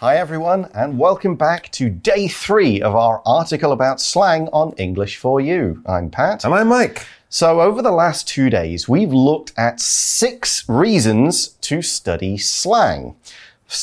Hi, everyone, and welcome back to day three of our article about slang on English for You. I'm Pat. And I'm Mike. So, over the last two days, we've looked at six reasons to study slang.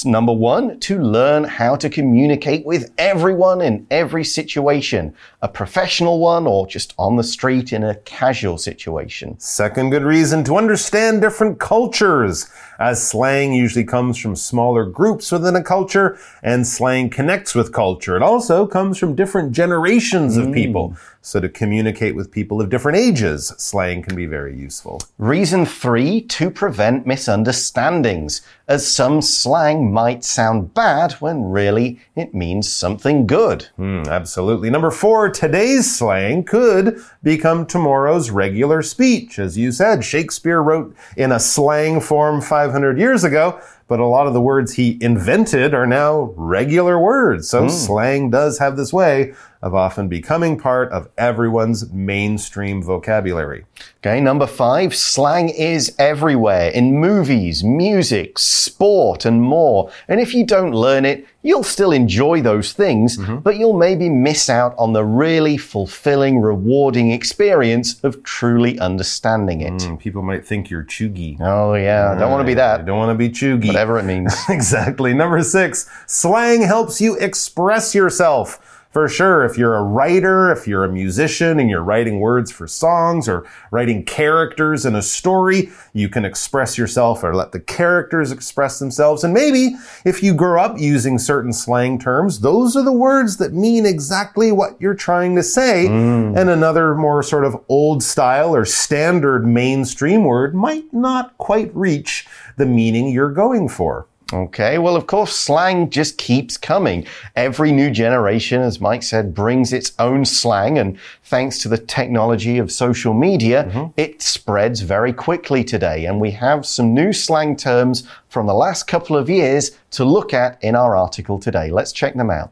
Number one, to learn how to communicate with everyone in every situation, a professional one or just on the street in a casual situation. Second good reason to understand different cultures, as slang usually comes from smaller groups within a culture, and slang connects with culture. It also comes from different generations of people. So to communicate with people of different ages, slang can be very useful. Reason three, to prevent misunderstandings, as some slang might sound bad when really it means something good. Mm, absolutely. Number four, today's slang could become tomorrow's regular speech. As you said, Shakespeare wrote in a slang form 500 years ago, but a lot of the words he invented are now regular words. So mm. slang does have this way of often becoming part of everyone's mainstream vocabulary. Okay, number five, slang is everywhere in movies, music, sport, and more. And if you don't learn it, you'll still enjoy those things, mm -hmm. but you'll maybe miss out on the really fulfilling, rewarding experience of truly understanding it. Mm, people might think you're cheugy. Oh, yeah. Don't want to be that. I don't want to be cheugy. Whatever it means. exactly. Number six, slang helps you express yourself. For sure, if you're a writer, if you're a musician and you're writing words for songs or writing characters in a story, you can express yourself or let the characters express themselves. And maybe if you grow up using certain slang terms, those are the words that mean exactly what you're trying to say. Mm. And another more sort of old style or standard mainstream word might not quite reach the meaning you're going for. Okay, well, of course, slang just keeps coming. Every new generation, as Mike said, brings its own slang, and thanks to the technology of social media, mm -hmm. it spreads very quickly today. And we have some new slang terms from the last couple of years to look at in our article today. Let's check them out.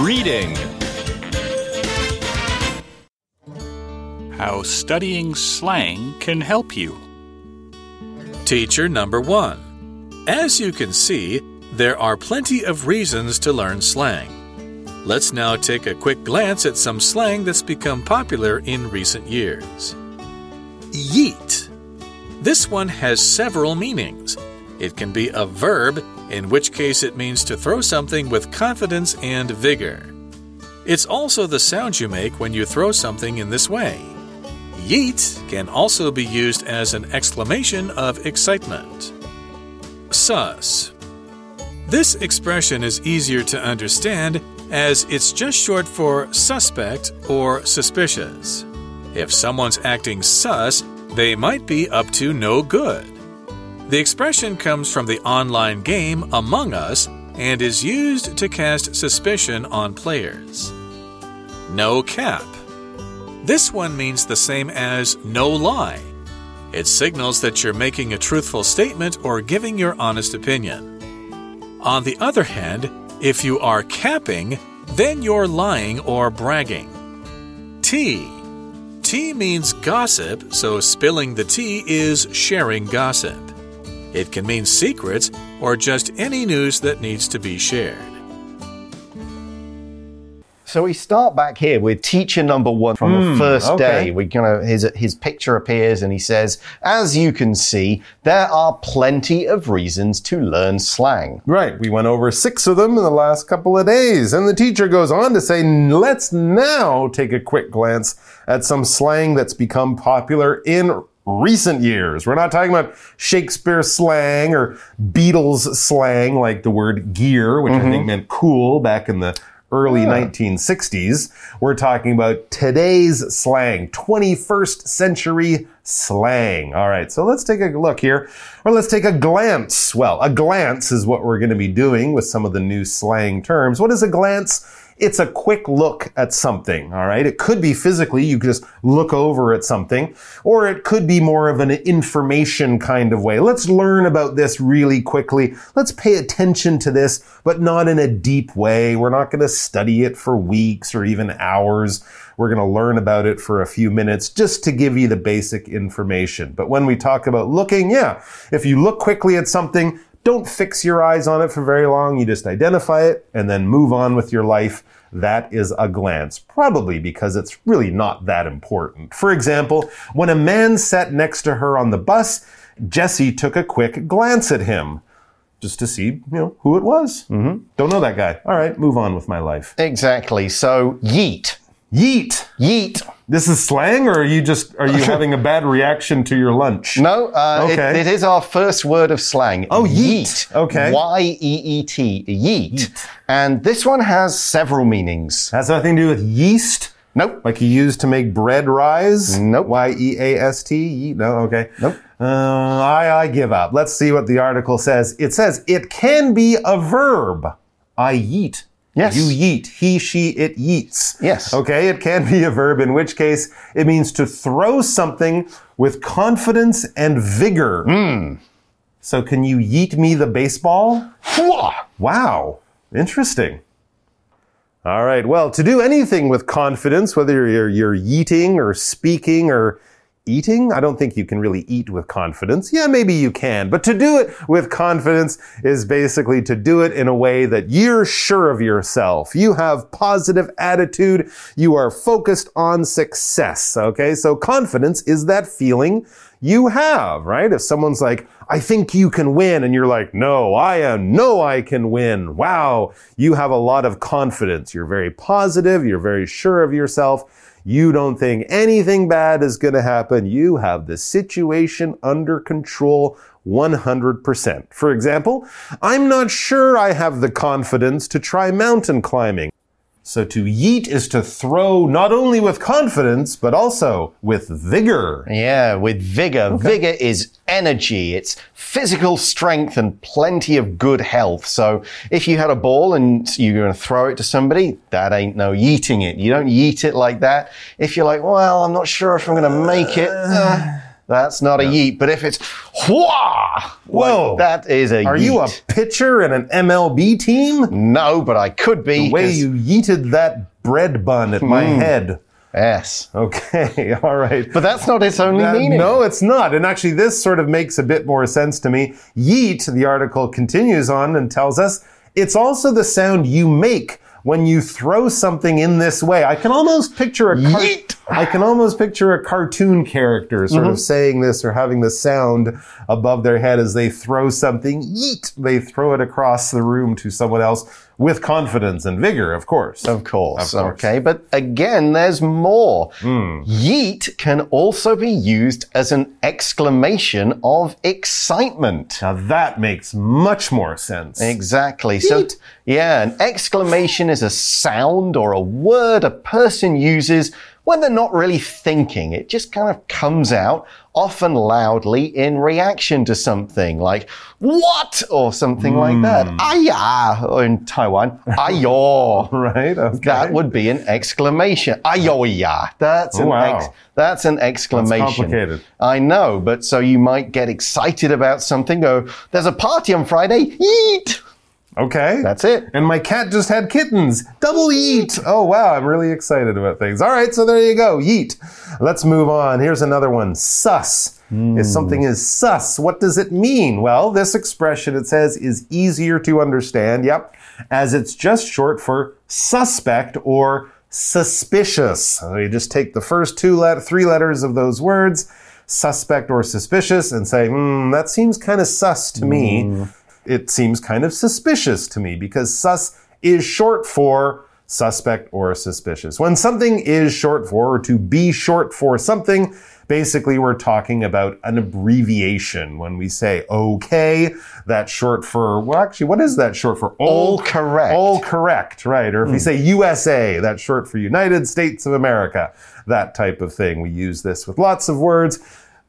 Reading How studying slang can help you. Teacher number one. As you can see, there are plenty of reasons to learn slang. Let's now take a quick glance at some slang that's become popular in recent years. Yeet. This one has several meanings. It can be a verb, in which case it means to throw something with confidence and vigor. It's also the sound you make when you throw something in this way. Yeet can also be used as an exclamation of excitement. Sus. This expression is easier to understand as it's just short for suspect or suspicious. If someone's acting sus, they might be up to no good. The expression comes from the online game Among Us and is used to cast suspicion on players. No cap. This one means the same as no lie. It signals that you're making a truthful statement or giving your honest opinion. On the other hand, if you are capping, then you're lying or bragging. Tea. Tea means gossip, so spilling the tea is sharing gossip. It can mean secrets or just any news that needs to be shared. So we start back here with teacher number one from mm, the hmm, first okay. day. We kind of his his picture appears and he says, "As you can see, there are plenty of reasons to learn slang." Right. We went over six of them in the last couple of days, and the teacher goes on to say, "Let's now take a quick glance at some slang that's become popular in recent years. We're not talking about Shakespeare slang or Beatles slang like the word gear, which mm -hmm. I think mm-hmm. meant cool back in the early yeah. 1960s. We're talking about today's slang, 21st century slang. All right, so let's take a look here, or let's take a glance. Well, a glance is what we're going to be doing with some of the new slang terms. What is a glance? It's a quick look at something, all right? It could be physically, you just look over at something, or it could be more of an information kind of way. Let's learn about this really quickly. Let's pay attention to this, but not in a deep way. We're not going to study it for weeks or even hours. we're going to learn about it for a few minutes just to give you the basic information. But when we talk about looking, yeah, if you look quickly at something, don't fix your eyes on it for very long. You just identify it and then move on with your life. That is a glance, probably because it's really not that important. For example, when a man sat next to her on the bus, Jesse took a quick glance at him just to see, you know, who it was. Mm-hmm. Don't know that guy. All right, move on with my life. Exactly. So, yeet. Yeet. Yeet. This is slang, or are you just are you having a bad reaction to your lunch? No, uh, it- it is our first word of slang. Oh, yeet. Okay. Y E E T. Yeet. And this one has several meanings. Has nothing to do with yeast, Nope. like you use to make bread rise. Nope. Y E A S T. Yeet. No. Okay. Nope. Uh, I I give up. Let's see what the article says. It says it can be a verb. I yeet. Yes. You yeet. He, she, it yeets. Yes. Okay, it can be a verb, in which case it means to throw something with confidence and vigor. Hmm. So, can you yeet me the baseball? Wow, interesting. All right, well, to do anything with confidence, whether you're, you're yeeting or speaking or eating, I don't think you can really eat with confidence. Yeah, maybe you can, but to do it with confidence is basically to do it in a way that you're sure of yourself. You have positive attitude. You are focused on success. Okay, so confidence is that feeling you have, right? If someone's like, I think you can win, and you're like, no, I am, no, I can win. Wow, you have a lot of confidence. You're very positive. You're very sure of yourself. You don't think anything bad is going to happen. You have the situation under control 100%. For example, I'm not sure I have the confidence to try mountain climbing. So to yeet is to throw not only with confidence, but also with vigor. Yeah, with vigor. Vigor is energy. It's physical strength and plenty of good health. So if you had a ball and you're going to throw it to somebody, that ain't no yeeting it. You don't yeet it like that. If you're like, well, I'm not sure if I'm going to make it. uh, that's not a yeet. But if it's whoa, Whoa. that is a yeet. Are yeet. you a pitcher in an MLB team? No, but I could be. The way you yeeted that bread bun at my hmm. head. Yes. Okay, all right. But that's not its only That- meaning. no, it's not. And actually, this sort of makes a bit more sense to me. Yeet, the article continues on and tells us it's also the sound you make when you throw something in this way. I can almost picture a Yeet. I can almost picture a cartoon character sort of mm-hmm. saying this or having the sound above their head as they throw something. Yeet! They throw it across the room to someone else with confidence and vigor, of course. Of course, Of course. Okay, but again, there's more. Hmm. Yeet can also be used as an exclamation of excitement. Now that makes much more sense. Exactly. So, yeah, an exclamation is a sound or a word a person uses when they're not really thinking. It just kind of comes out, often loudly, in reaction to something like, what? Or something like that. Hmm. Aya, or in Taiwan, ayo. Right? Okay. That would be an exclamation. Ayoya. That's an Oh, wow. ex- that's an exclamation. complicated. I know, but so you might get excited about something. Go, there's a party on Friday. Eat. Okay. That's it. And my cat just had kittens. Double yeet. Oh, wow. I'm really excited about things. All right. So there you go. Yeet. Let's move on. Here's another one. Sus. If something is sus, what does it mean? Well, this expression, it says, is easier to understand. Yep. As it's just short for suspect or suspicious. So you just take the first two let three letters of those words, suspect or suspicious, and say, hmm, that seems kind of sus to me it seems kind of suspicious to me because sus is short for suspect or suspicious. When something is short for or to be short for something, basically we're talking about an abbreviation. When we say okay, that's short for, well, actually, what is that short for? All correct. All correct, right? Or if we hmm. say USA, that's short for United States of America, that type of thing. We use this with lots of words.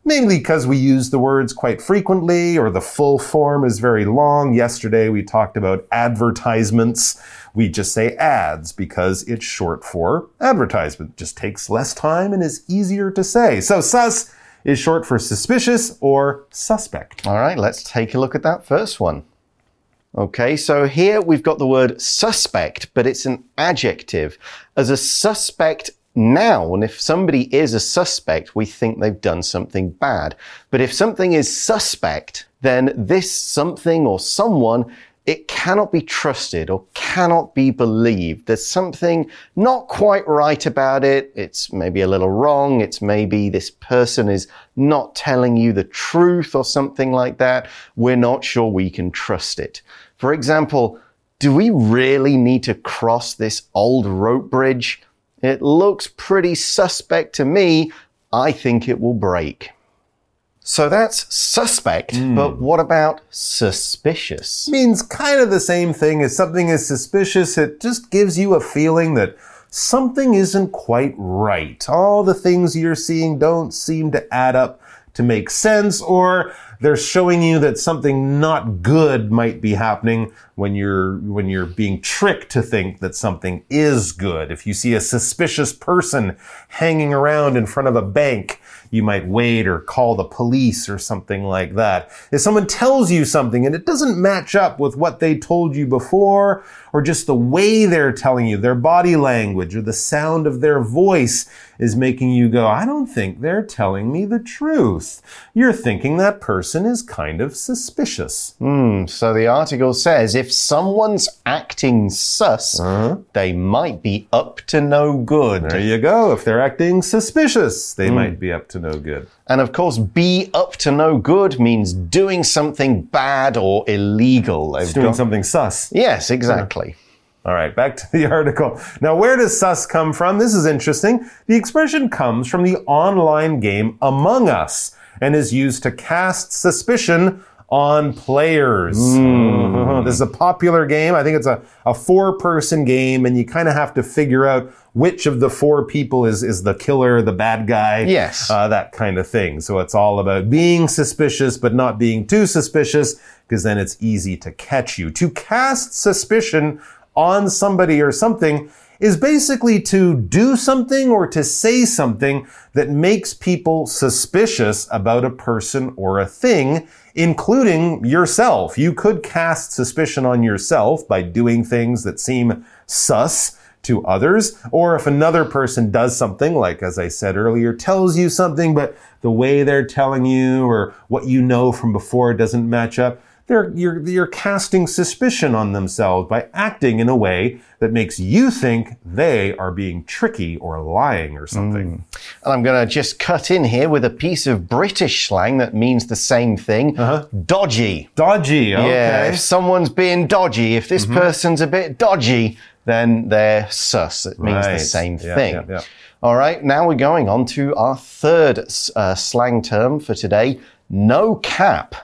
Mainly because we use the words quite frequently or the full form is very long. Yesterday we talked about advertisements. We just say ads because it's short for advertisement. Just takes less time and is easier to say. So sus is short for suspicious or suspect. All right, let's take a look at that first one. Okay, so here we've got the word suspect, but it's an adjective. As a suspect noun, if somebody is a suspect, we think they've done something bad. But if something is suspect, then this something or someone it cannot be trusted or cannot be believed. There's something not quite right about it. It's maybe a little wrong. It's maybe this person is not telling you the truth or something like that. We're not sure we can trust it. For example, do we really need to cross this old rope bridge? It looks pretty suspect to me. I think it will break. So that's suspect, hmm. but what about suspicious? means kind of the same thing as something is suspicious. It just gives you a feeling that something isn't quite right. All the things you're seeing don't seem to add up to make sense, or they're showing you that something not good might be happening when you're when you're being tricked to think that something is good. If you see a suspicious person hanging around in front of a bank, you might wait or call the police or something like that. If someone tells you something and it doesn't match up with what they told you before, or just the way they're telling you, their body language or the sound of their voice is making you go, I don't think they're telling me the truth. You're thinking that person is kind of suspicious. Hmm, so the article says if someone's acting sus, uh-huh. they might be up to no good. There you go. If they're acting suspicious, they hmm. might be up to no good. And of course, be up to no good means doing something bad or illegal. They've Doing got- something sus. Yes, exactly. All right, back to the article. Now, where does sus come from? This is interesting. The expression comes from the online game Among Us and is used to cast suspicion on players. Uh-huh. This is a popular game. I think it's a, a four person game, and you kind of have to figure out which of the four people is, is the killer, the bad guy. Yes. Uh, that kind of thing. So it's all about being suspicious, but not being too suspicious, because then it's easy to catch you. To cast suspicion on somebody or something is basically to do something or to say something that makes people suspicious about a person or a thing, including yourself. You could cast suspicion on yourself by doing things that seem sus to others, or if another person does something, like as I said earlier, tells you something, but the way they're telling you or what you know from before doesn't match up, they're, you're, you're casting suspicion on themselves by acting in a way that makes you think they are being tricky or lying or something. Mm. And I'm going to just cut in here with a piece of British slang that means the same thing uh-huh. dodgy. Dodgy, okay. Yeah, if someone's being dodgy, if this mm-hmm. person's a bit dodgy, then they're sus. It means the same Yeah, thing. yeah, yeah. All right, now we're going on to our third uh, slang term for today no cap.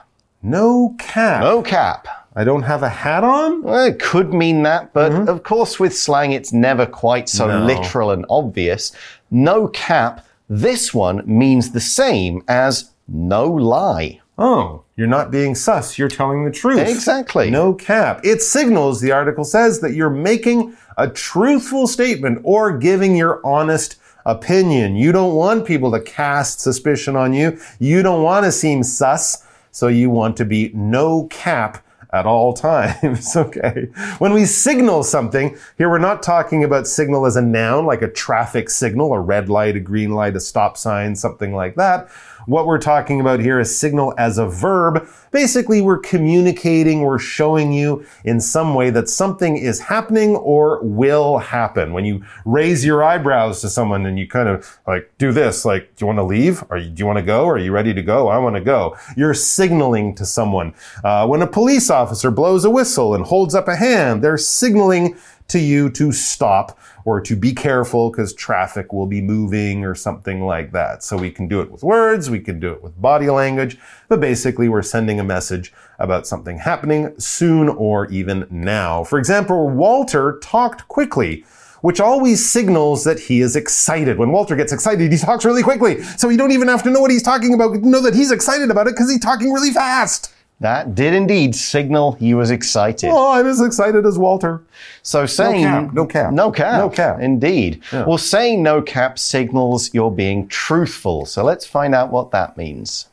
No cap. No cap. I don't have a hat on? Well, it could mean that, but mm-hmm. of course, with slang, it's never quite so No. literal and obvious. No cap, this one means the same as no lie. Oh, you're not being sus. You're telling the truth. Exactly. No cap. It signals, the article says, that you're making a truthful statement or giving your honest opinion. You don't want people to cast suspicion on you. You don't want to seem sus. So you want to be no cap at all times. okay. When we signal something, here we're not talking about signal as a noun, like a traffic signal, a red light, a green light, a stop sign, something like that. What we're talking about here is signal as a verb. Basically, we're communicating, we're showing you in some way that something is happening or will happen. When you raise your eyebrows to someone and you kind of like do this, like, do you want to leave? You, do you want to go? Are you ready to go? I want to go. You're signaling to someone. Uh, when a police officer blows a whistle and holds up a hand, they're signaling to you to stop or to be careful because traffic will be moving or something like that. So we can do it with words, we can do it with body language, but basically we're sending a message about something happening soon or even now. For example, Walter talked quickly. Which always signals that he is excited. When Walter gets excited, he talks really quickly. So you don't even have to know what he's talking about. Know that he's excited about it because he's talking really fast. That did indeed signal he was excited. Oh, I'm as excited as Walter. So saying no cap, no cap. no cap, No cap. indeed. Well, saying no cap signals you're being truthful. So let's find out what that means.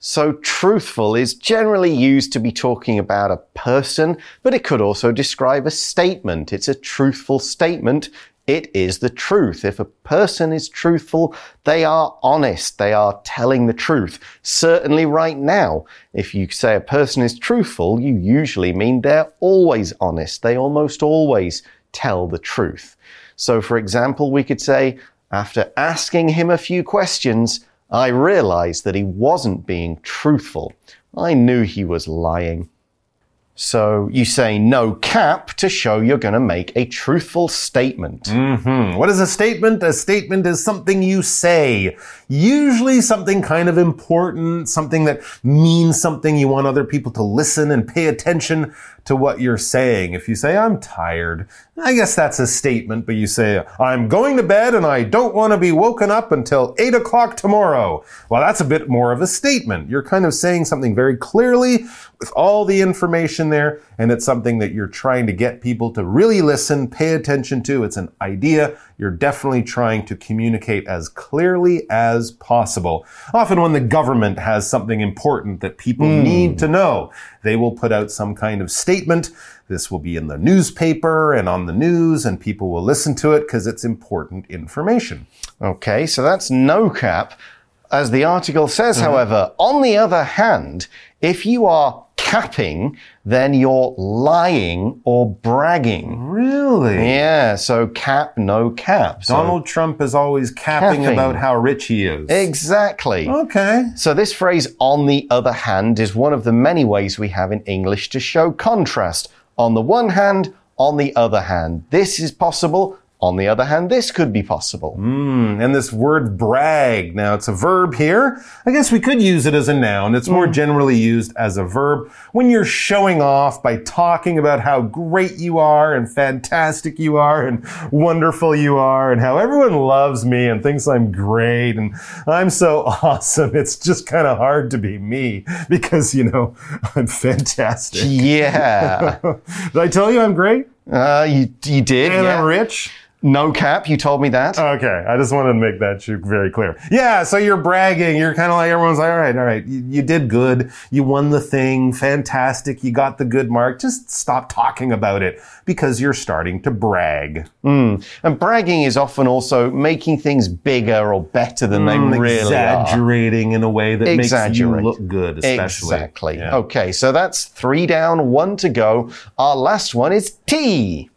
So truthful is generally used to be talking about a person, but it could also describe a statement. It's a truthful statement it is the truth. If a person is truthful, they are honest. They are telling the truth. Certainly right now, if you say a person is truthful, you usually mean they're always honest. They almost always tell the truth. So, for example, we could say, after asking him a few questions, I realized that he wasn't being truthful. I knew he was lying. So you say no cap to show you're going to make a truthful statement. Mm-hmm. What is a statement? A statement is something you say. Usually something kind of important, something that means something. You want other people to listen and pay attention to what you're saying. If you say, I'm tired, I guess that's a statement, but you say, I'm going to bed and I don't want to be woken up until 8 o'clock tomorrow. Well, that's a bit more of a statement. You're kind of saying something very clearly with all the information there, and it's something that you're trying to get people to really listen, pay attention to. It's an idea you're definitely trying to communicate as clearly as possible. Often when the government has something important that people mm. need to know, they will put out some kind of statement. This will be in the newspaper and on the news, and people will listen to it because it's important information. Okay, so that's no cap. As the article says, mm -hmm. however, on the other hand, if you are capping, then you're lying or bragging. Really? Yeah, so cap, no cap. So Donald Trump is always capping, capping, about how rich he is. Exactly. Okay. So this phrase, on the other hand, is one of the many ways we have in English to show contrast. On the one hand, on the other hand. This is possible on the other hand, this could be possible. Mm, and this word brag, now it's a verb here. I guess we could use it as a noun. It's more mm. generally used as a verb when you're showing off by talking about how great you are and fantastic you are and wonderful you are and how everyone loves me and thinks I'm great and I'm so awesome. It's just kind of hard to be me because, you know, I'm fantastic. Yeah. did I tell you I'm great? Uh, you, you did. And yeah. I'm rich. No cap, you told me that. Okay, I just wanted to make that very clear. Yeah, so you're bragging. You're kind of like everyone's like, all right, all right, you, you, did good. You won the thing. Fantastic. You got the good mark. Just stop talking about it because you're starting to brag. Mm. And bragging is often also making things bigger or better than mm, they really exaggerating are. in a way that makes you look good, especially. Exactly. Yeah. Okay, so that's three down, one to go. Our last one is tea.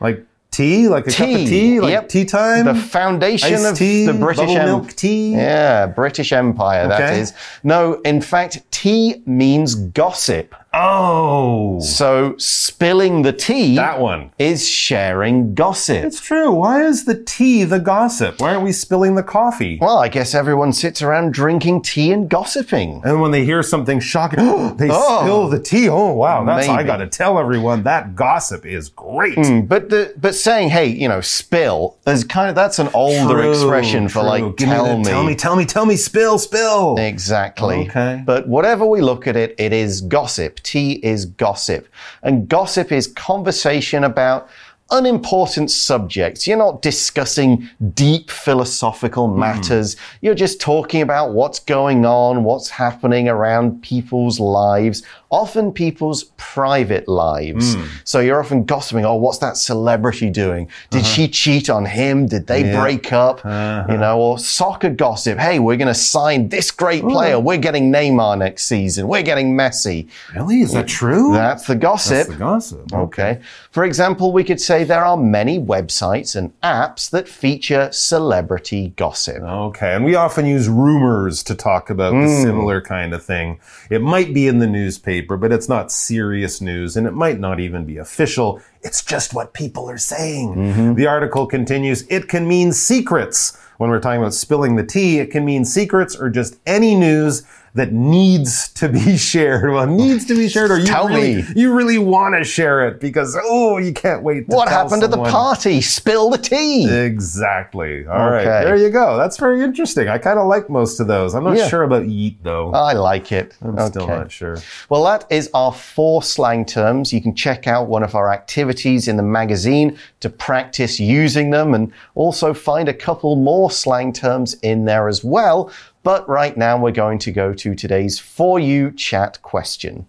Like tea, like a tea. cup of tea, like yep. tea time. The foundation Iced of tea, the British milk tea. Yeah, British Empire. Okay. That is. No, in fact, tea means gossip. Oh. So spilling the tea. That one. Is sharing gossip. It's true. Why is the tea the gossip? Why aren't we spilling the coffee? Well, I guess everyone sits around drinking tea and gossiping. And when they hear something shocking, they oh, spill the tea. Oh, wow. That's, maybe. I got to tell everyone that gossip is great. Mm, but the, but saying, hey, you know, spill is kind of, that's an older true, expression for true. like, Give tell me, me. Tell me, tell me, tell me, spill, spill. Exactly. Okay. But whatever we look at it, it is gossip tea is gossip. And gossip is conversation about unimportant subjects. You're not discussing deep philosophical hmm. matters. Mm. You're just talking about what's going on, what's happening around people's lives, often people's private lives. Mm. So you're often gossiping, oh, what's that celebrity doing? Did uh -huh. she cheat on him? Did they yeah. break up? Uh -huh. You know, or soccer gossip. Hey, we're going to sign this great player. We're getting Neymar next season. We're getting Messi. Really? Is that true? That's the gossip. That's the gossip. Okay. okay. For example, we could say there are many websites and apps that feature celebrity gossip. Okay. And we often use rumors to talk about mm. the hmm. similar kind of thing. It might be in the newspaper but it's not serious news and it might not even be official. It's just what people are saying. Mm -hmm. The article continues, it can mean secrets. When we're talking about spilling the tea, it can mean secrets or just any news that needs to be shared. Well, needs to be shared, or you tell really, me you really want to share it because oh, you can't wait. what happened someone. to the party? Spill the tea. Exactly. All okay. right, there you go. That's very interesting. I kind of like most of those. I'm not yeah. sure about yeet though. I like it. I'm okay. still not sure. Well, that is our four slang terms. You can check out one of our activities in the magazine to practice using them, and also find a couple more slang terms in there as well. But right now, we're going to go to today's For You chat question.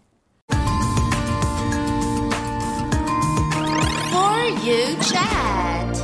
For You chat.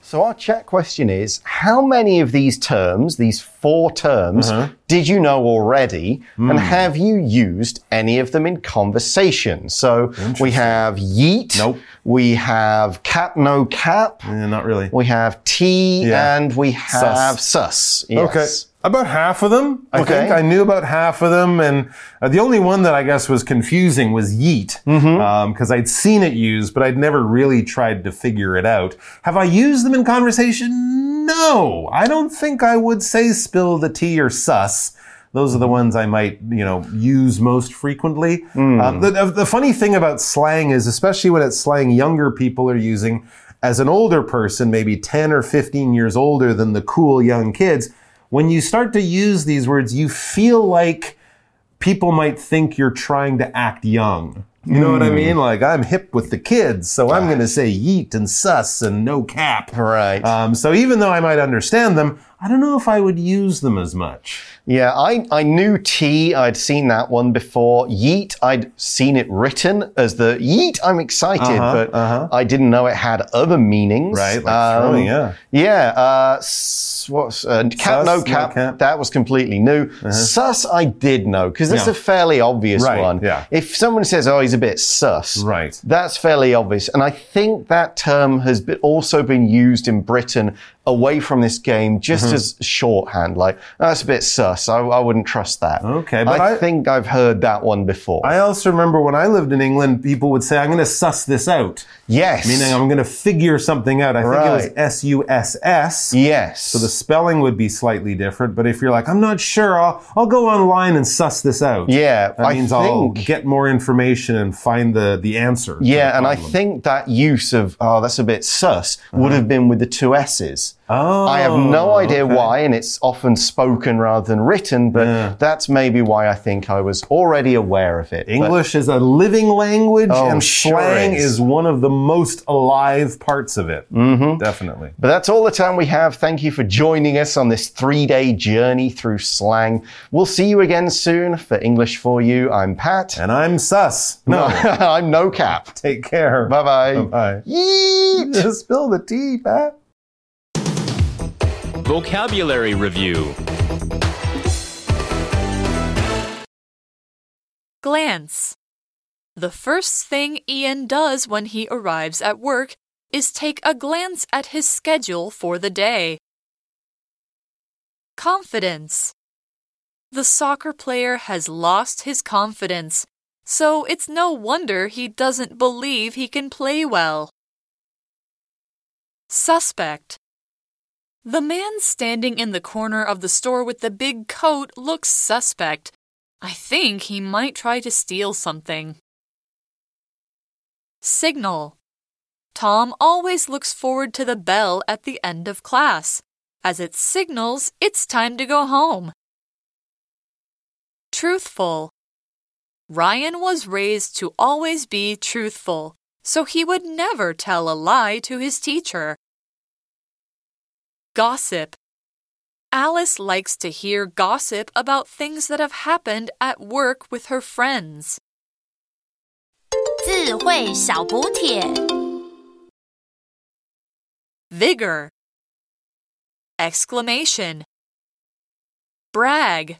So our chat question is how many of these terms, these four terms, Uh-huh. did you know already? Hmm. And have you used any of them in conversation? So we have yeet. Nope. We have cap no cap. Eh, not really. We have tea Yeah. and we have sus. Yes. Okay. About half of them, I Okay. think. I knew about half of them. And uh, the only one that I guess was confusing was yeet. Because I'd seen it used, but I'd never really tried to figure it out. Have I used them in conversation? No. I don't think I would say spill the tea or sus. Those are the ones I might, you know, use most frequently. Um, the, the funny thing about slang is, especially when it's slang younger people are using, as an older person, maybe 10 or 15 years older than the cool young kids, when you start to use these words, you feel like people might think you're trying to act young. You know what I mean? Like, I'm hip with the kids, so I'm going to say yeet and sus and no cap. Right. Um, so even though I might understand them, I don't know if I would use them as much. Yeah, I, I knew tea. I'd seen that one before. Yeet, I'd seen it written as the yeet. I'm excited, Uh-huh, but uh-huh. I didn't know it had other meanings. Right, like throwing, yeah. Yeah. Uh, s- what's uh, cap? Sus, no no cap. cap. Uh-huh. That was completely new. Sus, I did know because it's Yeah. a fairly obvious Right, one. yeah. If someone says, "Oh, he's a bit sus," Right. That's fairly obvious, and I think that term has been, also been used in Britain away from this game just Mm-hmm. as shorthand. Like that's a bit sus. I, I wouldn't trust that. Okay, but I, I- think I've heard that one before. I also remember when I lived in England, people would say, I'm going to suss this out. yes, Meaning I'm going to figure something out. I think it was S U S S. yes. So the spelling would be slightly different, but if you're like, I'm not sure, I'll, I'll go online and suss this out. Yeah, That I means I'll get more information and find the, the answer. yeah, the and I think that use of oh, that's a bit sus would have been with the two S's. Oh, I have no idea okay. why, and it's often spoken rather than written, but Yeah. that's maybe why I think I was already aware of it. But- English is a living language, Oh, and sure slang is. is. one of the most alive parts of it. Mm-hmm. Definitely. But that's all the time we have. Thank you for joining us on this three day journey through slang. We'll see you again soon. For English for You, I'm Pat. And I'm sus. No, I'm No Cap. take care. Bye bye. Bye. Yeet. Spill the tea, Pat. Vocabulary Review Glance. The first thing Ian does when he arrives at work is take a glance at his schedule for the day. Confidence. The soccer player has lost his confidence, so it's no wonder he doesn't believe he can play well. Suspect. The man standing in the corner of the store with the big coat looks suspect. I think he might try to steal something. Signal. Tom always looks forward to the bell at the end of class, as it signals it's time to go home. Truthful. Ryan was raised to always be truthful, so he would never tell a lie to his teacher. Gossip. Alice likes to hear gossip about things that have happened at work with her friends. 智慧小补帖。 Vigor. Exclamation. Brag.